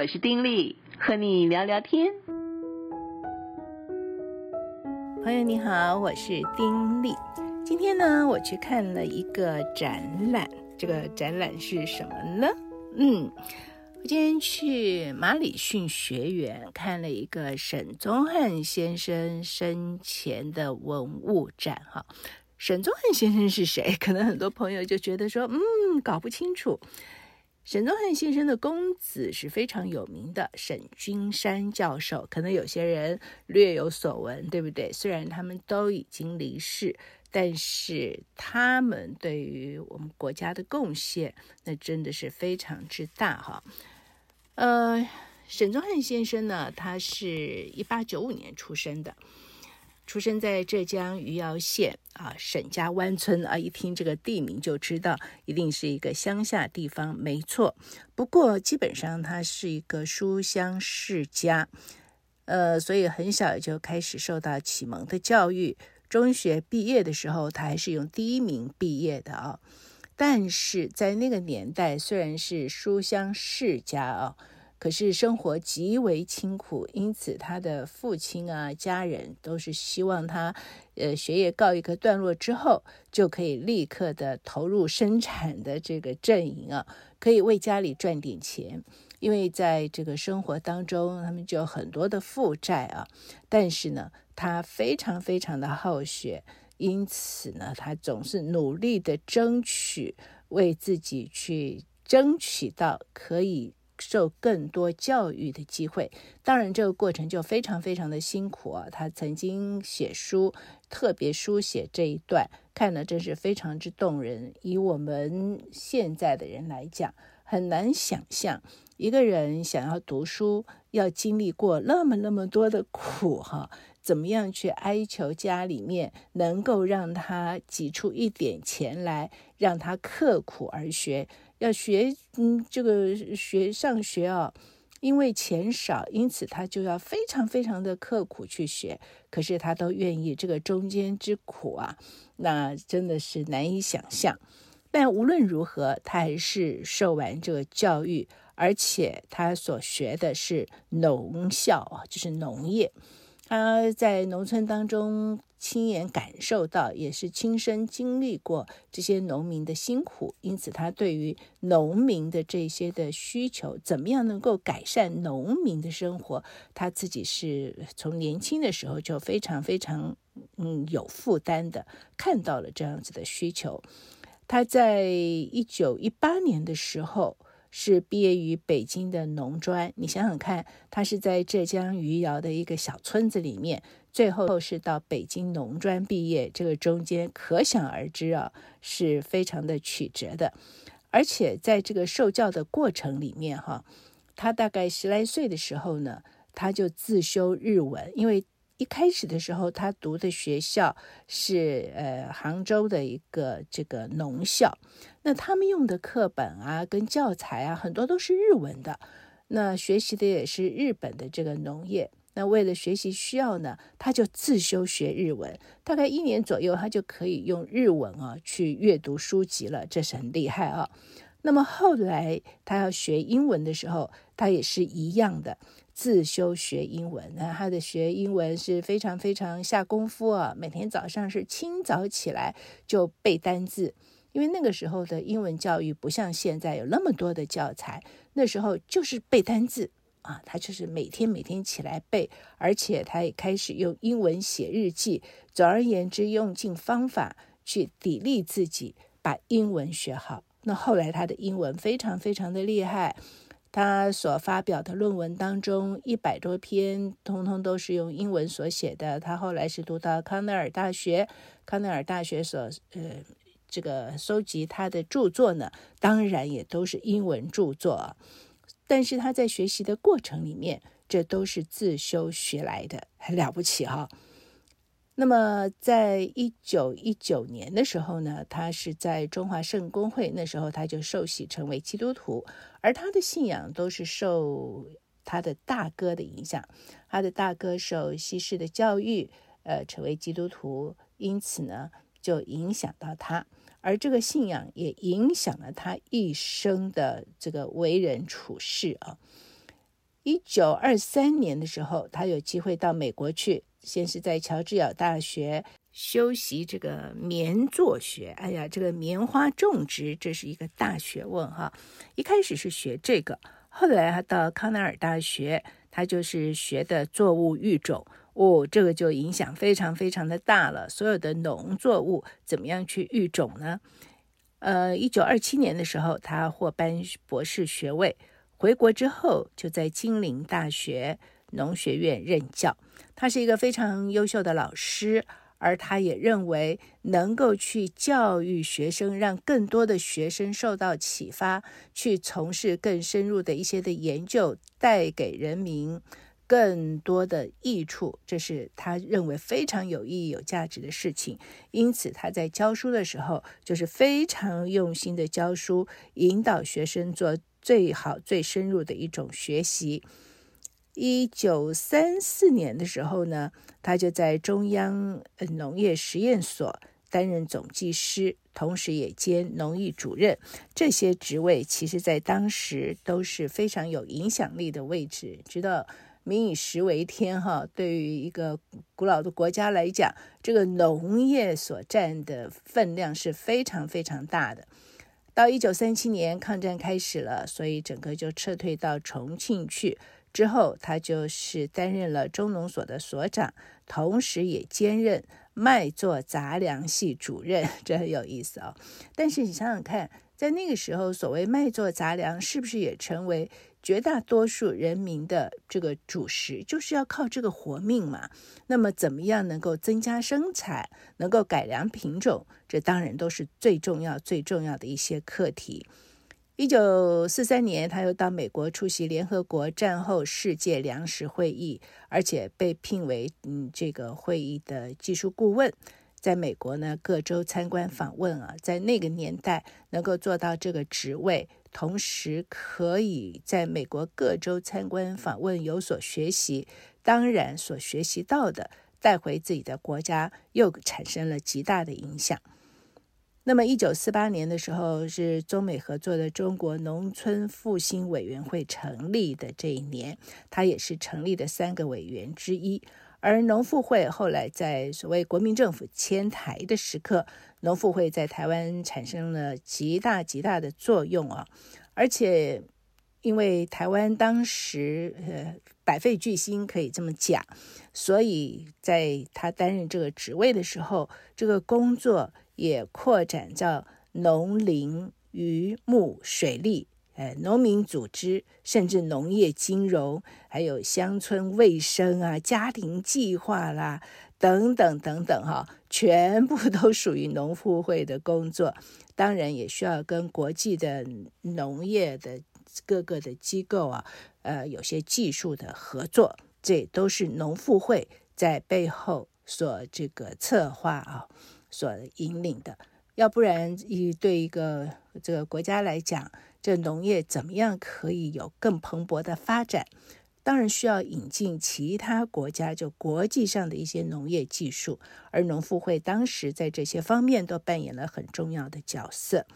我是丁力，和你聊聊天。朋友你好，我是丁力。今天呢，我去看了一个展览。这个展览是什么呢？嗯，我今天去马里逊学园看了一个沈宗汉先生生前的文物展。哈，沈宗汉先生是谁？可能很多朋友就觉得说，嗯，搞不清楚。沈宗汉先生的公子是非常有名的沈君山教授，可能有些人略有所闻，对不对？虽然他们都已经离世，但是他们对于我们国家的贡献，那真的是非常之大哈。呃，沈宗汉先生呢，他是一八九五年出生的。出生在浙江余姚县啊，沈家湾村啊，一听这个地名就知道一定是一个乡下地方，没错。不过基本上他是一个书香世家，呃，所以很小就开始受到启蒙的教育。中学毕业的时候，他还是用第一名毕业的啊。但是在那个年代，虽然是书香世家啊。可是生活极为清苦，因此他的父亲啊、家人都是希望他，呃，学业告一个段落之后，就可以立刻的投入生产的这个阵营啊，可以为家里赚点钱。因为在这个生活当中，他们就有很多的负债啊。但是呢，他非常非常的好学，因此呢，他总是努力的争取，为自己去争取到可以。受更多教育的机会，当然这个过程就非常非常的辛苦啊。他曾经写书，特别书写这一段，看了真是非常之动人。以我们现在的人来讲，很难想象一个人想要读书，要经历过那么那么多的苦哈，怎么样去哀求家里面能够让他挤出一点钱来，让他刻苦而学。要学，嗯，这个学上学啊，因为钱少，因此他就要非常非常的刻苦去学。可是他都愿意，这个中间之苦啊，那真的是难以想象。但无论如何，他还是受完这个教育，而且他所学的是农校啊，就是农业。他在农村当中亲眼感受到，也是亲身经历过这些农民的辛苦，因此他对于农民的这些的需求，怎么样能够改善农民的生活，他自己是从年轻的时候就非常非常嗯有负担的，看到了这样子的需求。他在一九一八年的时候。是毕业于北京的农专，你想想看，他是在浙江余姚的一个小村子里面，最后是到北京农专毕业，这个中间可想而知啊，是非常的曲折的。而且在这个受教的过程里面，哈，他大概十来岁的时候呢，他就自修日文，因为。一开始的时候，他读的学校是呃杭州的一个这个农校，那他们用的课本啊跟教材啊很多都是日文的，那学习的也是日本的这个农业。那为了学习需要呢，他就自修学日文，大概一年左右，他就可以用日文啊去阅读书籍了，这是很厉害啊。那么后来他要学英文的时候，他也是一样的。自修学英文，那他的学英文是非常非常下功夫啊！每天早上是清早起来就背单字，因为那个时候的英文教育不像现在有那么多的教材，那时候就是背单字啊，他就是每天每天起来背，而且他也开始用英文写日记。总而言之，用尽方法去砥砺自己，把英文学好。那后来他的英文非常非常的厉害。他所发表的论文当中，一百多篇，通通都是用英文所写的。他后来是读到康奈尔大学，康奈尔大学所呃这个收集他的著作呢，当然也都是英文著作。但是他在学习的过程里面，这都是自修学来的，很了不起哈。那么，在一九一九年的时候呢，他是在中华圣公会，那时候他就受洗成为基督徒，而他的信仰都是受他的大哥的影响，他的大哥受西式的教育，呃，成为基督徒，因此呢，就影响到他，而这个信仰也影响了他一生的这个为人处事啊。一九二三年的时候，他有机会到美国去，先是在乔治亚大学修习这个棉作学。哎呀，这个棉花种植这是一个大学问哈。一开始是学这个，后来他到康奈尔大学，他就是学的作物育种。哦，这个就影响非常非常的大了。所有的农作物怎么样去育种呢？呃，一九二七年的时候，他获颁博士学位。回国之后，就在金陵大学农学院任教。他是一个非常优秀的老师，而他也认为能够去教育学生，让更多的学生受到启发，去从事更深入的一些的研究，带给人民。更多的益处，这是他认为非常有意义、有价值的事情。因此，他在教书的时候，就是非常用心的教书，引导学生做最好、最深入的一种学习。一九三四年的时候呢，他就在中央农业实验所担任总技师，同时也兼农艺主任。这些职位，其实在当时都是非常有影响力的位置，知道。民以食为天，哈，对于一个古老的国家来讲，这个农业所占的分量是非常非常大的。到一九三七年，抗战开始了，所以整个就撤退到重庆去。之后，他就是担任了中农所的所长，同时也兼任麦作杂粮系主任，这很有意思哦。但是你想想看，在那个时候，所谓麦作杂粮，是不是也成为？绝大多数人民的这个主食就是要靠这个活命嘛。那么，怎么样能够增加生产，能够改良品种，这当然都是最重要、最重要的一些课题。一九四三年，他又到美国出席联合国战后世界粮食会议，而且被聘为嗯这个会议的技术顾问。在美国呢，各州参观访问啊，在那个年代能够做到这个职位。同时可以在美国各州参观访问，有所学习。当然，所学习到的带回自己的国家，又产生了极大的影响。那么，一九四八年的时候，是中美合作的中国农村复兴委员会成立的这一年，他也是成立的三个委员之一。而农复会后来在所谓国民政府迁台的时刻，农复会在台湾产生了极大极大的作用啊！而且因为台湾当时呃百废俱兴，可以这么讲，所以在他担任这个职位的时候，这个工作也扩展到农林渔牧水利。呃，农民组织，甚至农业金融，还有乡村卫生啊、家庭计划啦，等等等等，哈，全部都属于农妇会的工作。当然，也需要跟国际的农业的各个的机构啊，呃，有些技术的合作，这都是农妇会在背后所这个策划啊，所引领的。要不然，以对一个这个国家来讲，这农业怎么样可以有更蓬勃的发展？当然需要引进其他国家就国际上的一些农业技术，而农妇会当时在这些方面都扮演了很重要的角色。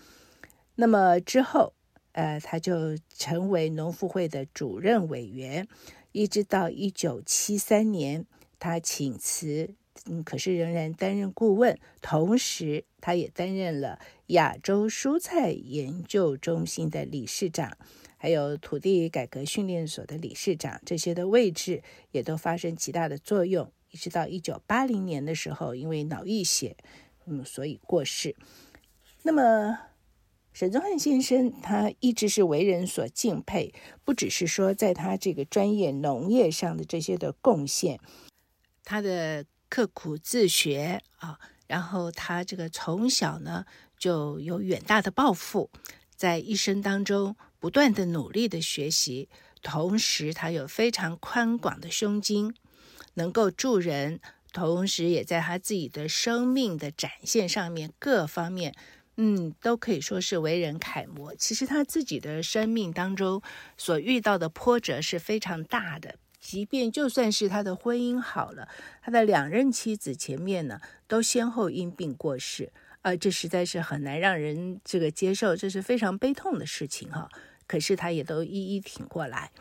那么之后，呃，他就成为农妇会的主任委员，一直到一九七三年，他请辞。嗯，可是仍然担任顾问，同时他也担任了亚洲蔬菜研究中心的理事长，还有土地改革训练所的理事长，这些的位置也都发生极大的作用。一直到一九八零年的时候，因为脑溢血，嗯，所以过世。那么沈宗汉先生，他一直是为人所敬佩，不只是说在他这个专业农业上的这些的贡献，他的。刻苦自学啊，然后他这个从小呢就有远大的抱负，在一生当中不断的努力的学习，同时他有非常宽广的胸襟，能够助人，同时也在他自己的生命的展现上面各方面，嗯，都可以说是为人楷模。其实他自己的生命当中所遇到的波折是非常大的。即便就算是他的婚姻好了，他的两任妻子前面呢都先后因病过世，啊，这实在是很难让人这个接受，这是非常悲痛的事情哈。可是他也都一一挺过来。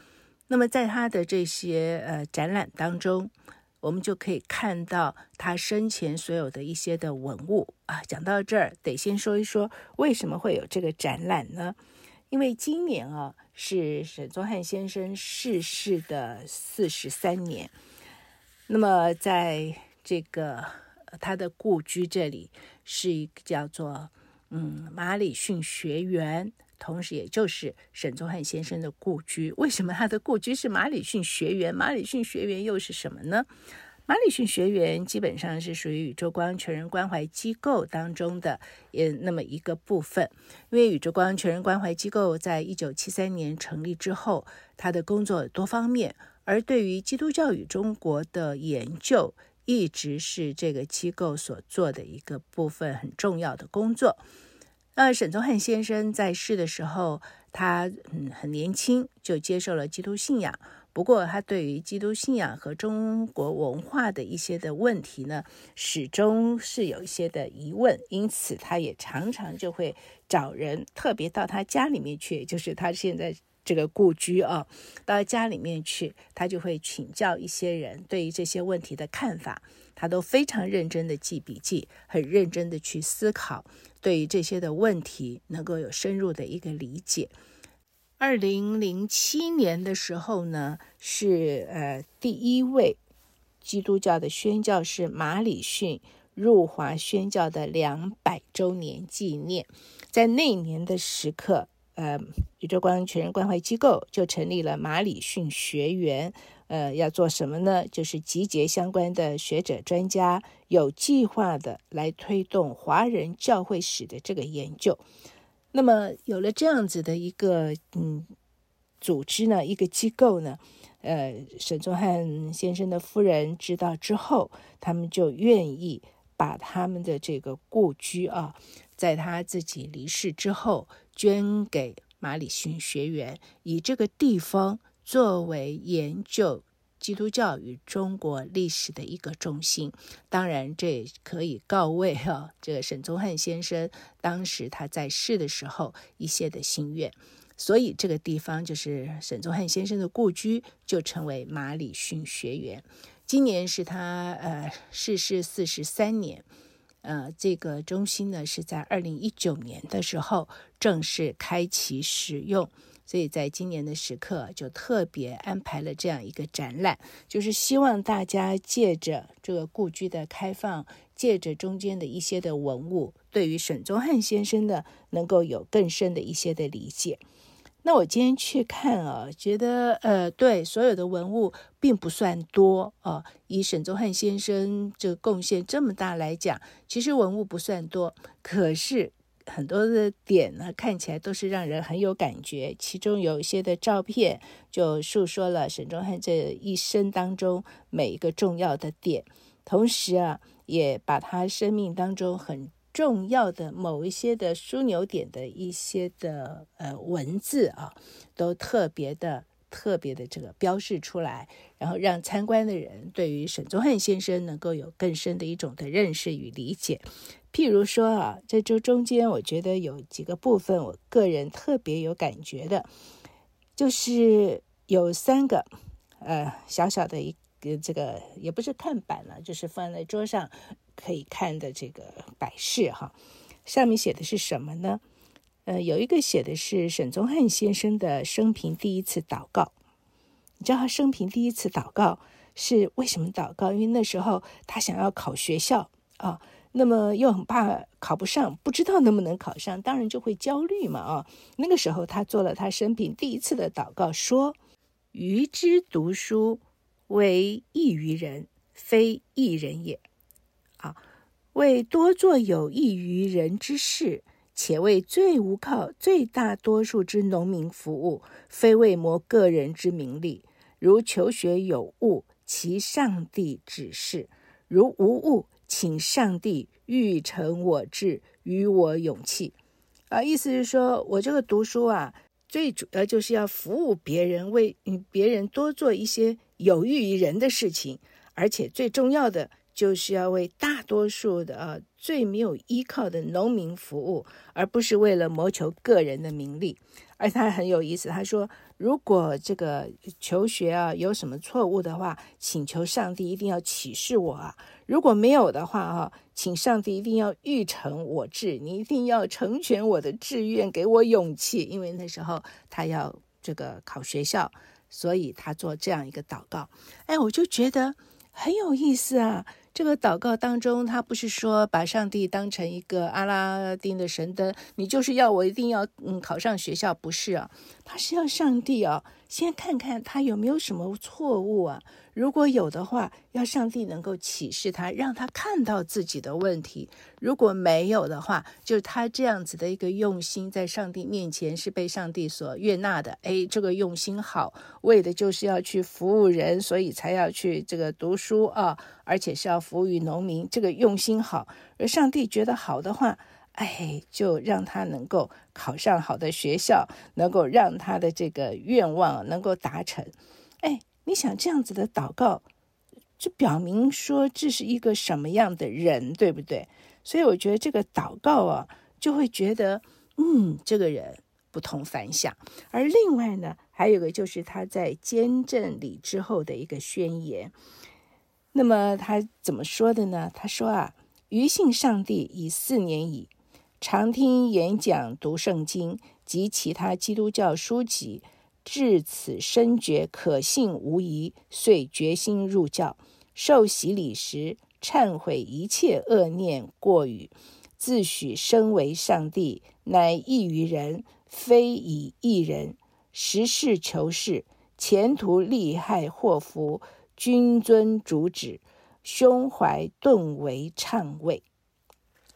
那么在他的这些呃展览当中，我们就可以看到他生前所有的一些的文物啊。讲到这儿，得先说一说为什么会有这个展览呢？因为今年啊是沈宗汉先生逝世的四十三年。那么在这个他的故居这里，是一个叫做嗯马里逊学园。同时，也就是沈宗汉先生的故居。为什么他的故居是马里逊学园？马里逊学园又是什么呢？马里逊学员基本上是属于宇宙光全人关怀机构当中的也那么一个部分。因为宇宙光全人关怀机构在一九七三年成立之后，他的工作多方面，而对于基督教与中国的研究，一直是这个机构所做的一个部分很重要的工作。那沈宗汉先生在世的时候，他嗯很年轻就接受了基督信仰。不过，他对于基督信仰和中国文化的一些的问题呢，始终是有一些的疑问。因此，他也常常就会找人，特别到他家里面去，就是他现在这个故居啊，到家里面去，他就会请教一些人对于这些问题的看法。他都非常认真的记笔记，很认真的去思考。对于这些的问题，能够有深入的一个理解。二零零七年的时候呢，是呃第一位基督教的宣教士马礼逊入华宣教的两百周年纪念。在那一年的时刻，呃，宇宙光全人关怀机构就成立了马礼逊学员。呃，要做什么呢？就是集结相关的学者专家，有计划的来推动华人教会史的这个研究。那么有了这样子的一个嗯组织呢，一个机构呢，呃，沈宗汉先生的夫人知道之后，他们就愿意把他们的这个故居啊，在他自己离世之后捐给马里逊学员，以这个地方。作为研究基督教与中国历史的一个中心，当然这也可以告慰哈、哦，这个沈宗汉先生当时他在世的时候一些的心愿，所以这个地方就是沈宗汉先生的故居，就成为马礼逊学园。今年是他呃逝世四十三年，呃，这个中心呢是在二零一九年的时候正式开启使用。所以在今年的时刻，就特别安排了这样一个展览，就是希望大家借着这个故居的开放，借着中间的一些的文物，对于沈宗汉先生呢，能够有更深的一些的理解。那我今天去看啊，觉得呃，对所有的文物并不算多啊，以沈宗汉先生这个贡献这么大来讲，其实文物不算多，可是。很多的点呢，看起来都是让人很有感觉。其中有一些的照片，就述说了沈宗汉这一生当中每一个重要的点，同时啊，也把他生命当中很重要的某一些的枢纽点的一些的呃文字啊，都特别的特别的这个标示出来，然后让参观的人对于沈宗汉先生能够有更深的一种的认识与理解。譬如说啊，在这中间，我觉得有几个部分，我个人特别有感觉的，就是有三个，呃，小小的一个这个也不是看板了，就是放在桌上可以看的这个摆饰哈。上面写的是什么呢？呃，有一个写的是沈宗汉先生的生平第一次祷告。你知道他生平第一次祷告是为什么祷告？因为那时候他想要考学校啊。那么又很怕考不上，不知道能不能考上，当然就会焦虑嘛啊！那个时候他做了他生平第一次的祷告，说：“余之读书，为益于人，非益人也。啊，为多做有益于人之事，且为最无靠、最大多数之农民服务，非为谋个人之名利。如求学有误，其上帝指示；如无误。”请上帝育成我志，予我勇气。啊，意思是说，我这个读书啊，最主要就是要服务别人，为别人多做一些有益于人的事情，而且最重要的就是要为大多数的啊最没有依靠的农民服务，而不是为了谋求个人的名利。而他很有意思，他说：如果这个求学啊有什么错误的话，请求上帝一定要启示我啊。如果没有的话啊，请上帝一定要諭诚我志，你一定要成全我的志愿，给我勇气。因为那时候他要这个考学校，所以他做这样一个祷告。哎，我就觉得很有意思啊。这个祷告当中，他不是说把上帝当成一个阿拉丁的神灯，你就是要我一定要嗯考上学校，不是啊？他是要上帝啊，先看看他有没有什么错误啊。如果有的话，要上帝能够启示他，让他看到自己的问题；如果没有的话，就他这样子的一个用心，在上帝面前是被上帝所悦纳的。哎，这个用心好，为的就是要去服务人，所以才要去这个读书啊，而且是要服务于农民。这个用心好，而上帝觉得好的话，哎，就让他能够考上好的学校，能够让他的这个愿望能够达成。哎。你想这样子的祷告，就表明说这是一个什么样的人，对不对？所以我觉得这个祷告啊，就会觉得，嗯，这个人不同凡响。而另外呢，还有个就是他在坚振礼之后的一个宣言。那么他怎么说的呢？他说啊，余信上帝已四年矣，常听演讲读圣经及其他基督教书籍。至此深觉可信无疑，遂决心入教。受洗礼时，忏悔一切恶念过语，自诩身为上帝，乃异于人，非以异人。实事求是，前途利害祸福，均遵主旨，胸怀顿为畅慰。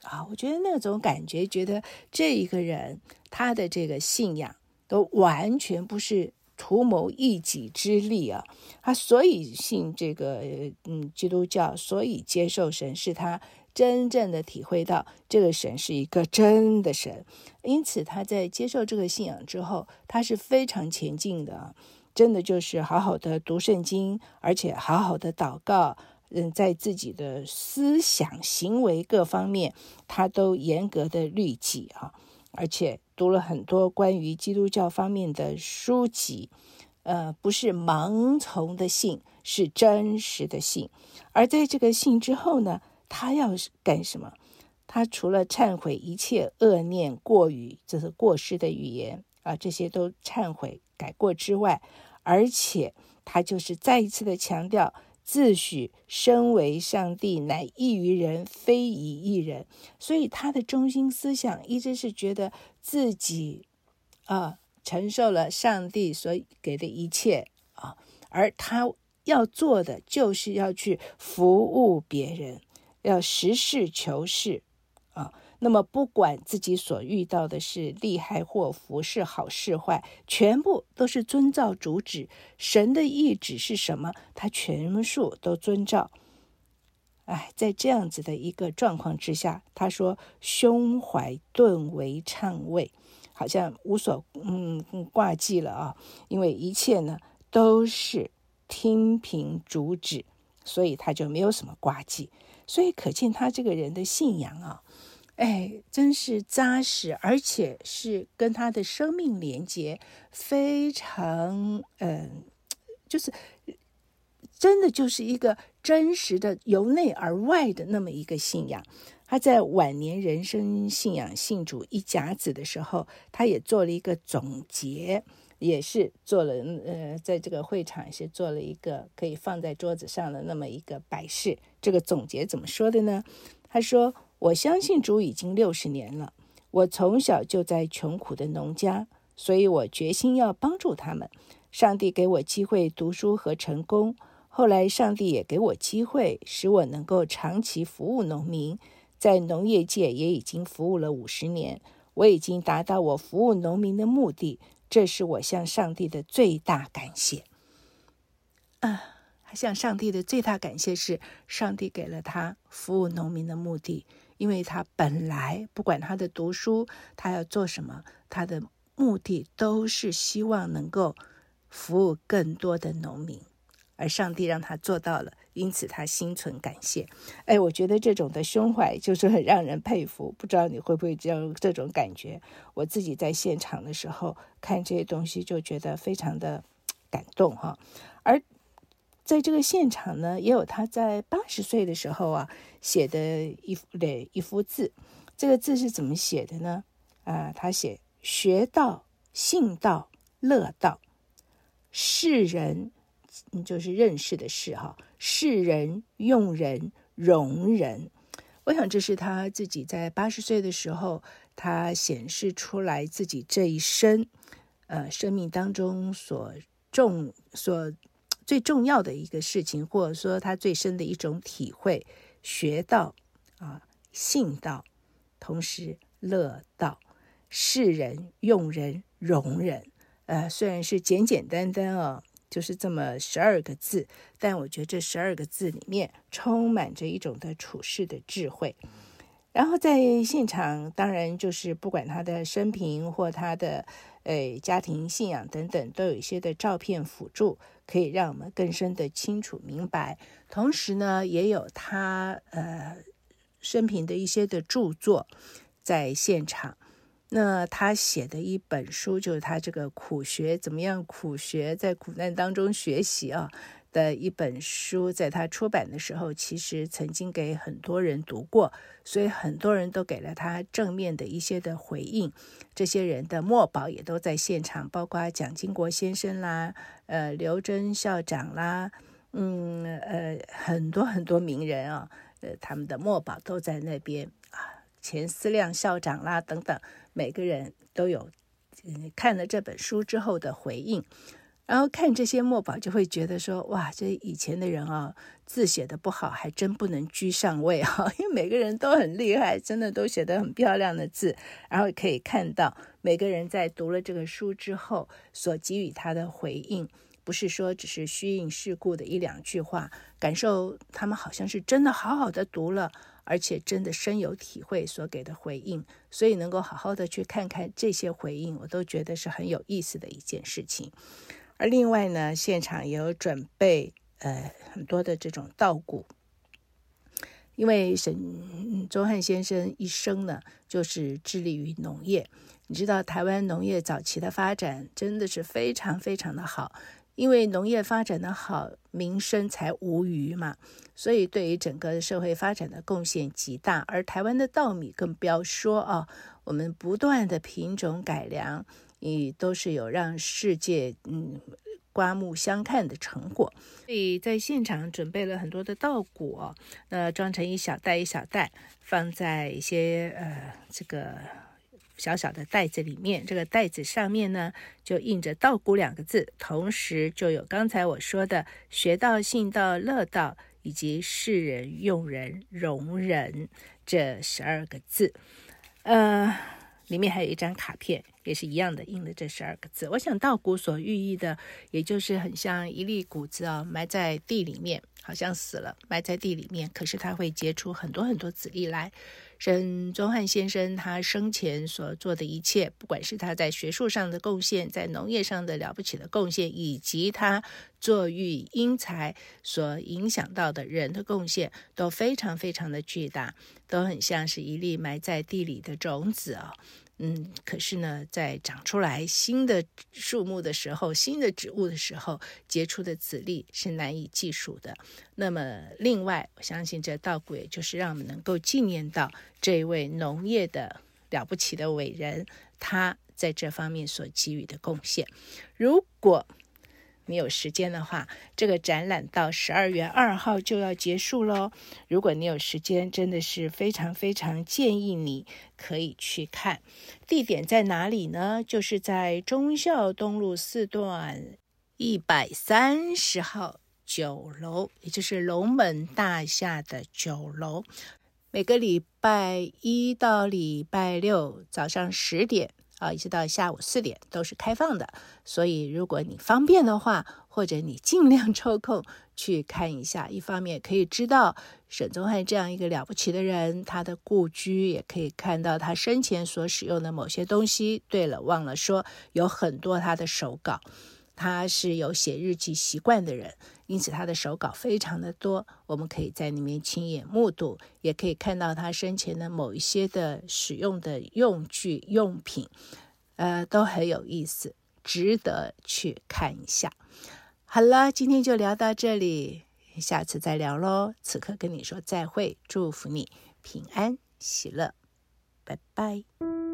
啊，我觉得那种感觉，觉得这一个人他的这个信仰。都完全不是图谋一己之利啊！他所以信这个嗯基督教，所以接受神，是他真正的体会到这个神是一个真的神。因此他在接受这个信仰之后，他是非常前进的！真的就是好好的读圣经，而且好好的祷告。嗯，在自己的思想、行为各方面，他都严格的律己啊！而且读了很多关于基督教方面的书籍，呃，不是盲从的信，是真实的信。而在这个信之后呢，他要干什么？他除了忏悔一切恶念过语，这是过失的语言啊，这些都忏悔改过之外，而且他就是再一次的强调。自诩身为上帝，乃异于人，非以异人。所以他的中心思想一直是觉得自己啊承受了上帝所给的一切啊，而他要做的就是要去服务别人，要实事求是啊。那么，不管自己所遇到的是利害祸福，是好是坏，全部都是遵照主旨。神的意旨是什么，他全数都遵照。哎，在这样子的一个状况之下，他说：“胸怀顿为畅慰，好像无所嗯挂记了啊，因为一切呢都是听凭主旨，所以他就没有什么挂记。所以可见他这个人的信仰啊。”哎，真是扎实，而且是跟他的生命连接非常，嗯，就是真的就是一个真实的由内而外的那么一个信仰。他在晚年人生信仰信主一甲子的时候，他也做了一个总结，也是做了，呃，在这个会场是做了一个可以放在桌子上的那么一个摆饰。这个总结怎么说的呢？他说。我相信主已经六十年了。我从小就在穷苦的农家，所以我决心要帮助他们。上帝给我机会读书和成功，后来上帝也给我机会，使我能够长期服务农民，在农业界也已经服务了五十年。我已经达到我服务农民的目的，这是我向上帝的最大感谢。啊，向上帝的最大感谢是，上帝给了他服务农民的目的。因为他本来不管他的读书，他要做什么，他的目的都是希望能够服务更多的农民而上帝让他做到了，因此他心存感谢。哎，我觉得这种的胸怀就是很让人佩服。不知道你会不会有这种感觉？我自己在现场的时候看这些东西，就觉得非常的感动哈。而在这个现场呢，也有他在八十岁的时候啊写的一幅的一幅字。这个字是怎么写的呢？啊，他写“学道、信道、乐道，世人”。就是认识的事哈，世人、用人、容人。我想这是他自己在八十岁的时候，他显示出来自己这一生，呃，生命当中所重、所最重要的一个事情，或者说他最深的一种体会：学到啊，信道，同时乐道，世人、用人、容人。呃，虽然是简简单单啊。就是这么十二个字，但我觉得这十二个字里面充满着一种的处世的智慧。然后在现场，当然就是不管他的生平或他的呃家庭信仰等等，都有一些的照片辅助，可以让我们更深的清楚明白。同时呢，也有他呃生平的一些的著作在现场。那他写的一本书，就是他这个苦学怎么样苦学，在苦难当中学习啊的一本书，在他出版的时候，其实曾经给很多人读过，所以很多人都给了他正面的一些的回应。这些人的墨宝也都在现场，包括蒋经国先生啦，呃，刘真校长啦，嗯，呃，很多很多名人啊，呃，他们的墨宝都在那边啊，钱思亮校长啦等等。每个人都有嗯看了这本书之后的回应，然后看这些墨宝就会觉得说：哇，这以前的人啊，字写得不好，还真不能居上位哈。因为每个人都很厉害，真的都写得很漂亮的字，然后可以看到每个人在读了这个书之后所给予他的回应，不是说只是虚应事故的一两句话，感受他们好像是真的好好的读了。而且真的深有体会所给的回应，所以能够好好的去看看这些回应，我都觉得是很有意思的一件事情。而另外呢，现场也有准备呃很多的这种稻谷，因为沈宗汉先生一生呢就是致力于农业，你知道台湾农业早期的发展真的是非常非常的好。因为农业发展的好，民生才无虞嘛，所以对于整个社会发展的贡献极大。而台湾的稻米更不要说啊，我们不断的品种改良，也都是有让世界嗯刮目相看的成果。所以在现场准备了很多的稻谷，那装成一小袋一小袋，放在一些呃这个。小小的袋子里面，这个袋子上面呢，就印着“稻谷”两个字，同时就有刚才我说的“学道、信道、乐道”以及“识人、用人、容人”这十二个字。呃，里面还有一张卡片，也是一样的，印了这十二个字。我想，稻谷所寓意的，也就是很像一粒谷子啊，埋在地里面，好像死了，埋在地里面，可是它会结出很多很多籽粒来。沈宗汉先生他生前所做的一切，不管是他在学术上的贡献，在农业上的了不起的贡献，以及他作育英才所影响到的人的贡献，都非常非常的巨大，都很像是一粒埋在地里的种子啊。嗯，可是呢，在长出来新的树木的时候，新的植物的时候，结出的籽粒是难以计数的。那么，另外，我相信这稻谷也就是让我们能够纪念到这一位农业的了不起的伟人，他在这方面所给予的贡献。如果你有时间的话，这个展览到十二月二号就要结束喽。如果你有时间，真的是非常非常建议你可以去看。地点在哪里呢？就是在忠孝东路四段一百三十号九楼，也就是龙门大厦的九楼。每个礼拜一到礼拜六早上十点。一直到下午四点都是开放的，所以如果你方便的话，或者你尽量抽空去看一下，一方面可以知道沈宗汉这样一个了不起的人，他的故居，也可以看到他生前所使用的某些东西。对了，忘了说，有很多他的手稿，他是有写日记习惯的人，因此他的手稿非常的多，我们可以在里面亲眼目睹，也可以看到他生前的某一些的使用的用具用品，呃，都很有意思，值得去看一下。好了，今天就聊到这里，下次再聊喽。此刻跟你说再会，祝福你平安喜乐，拜拜。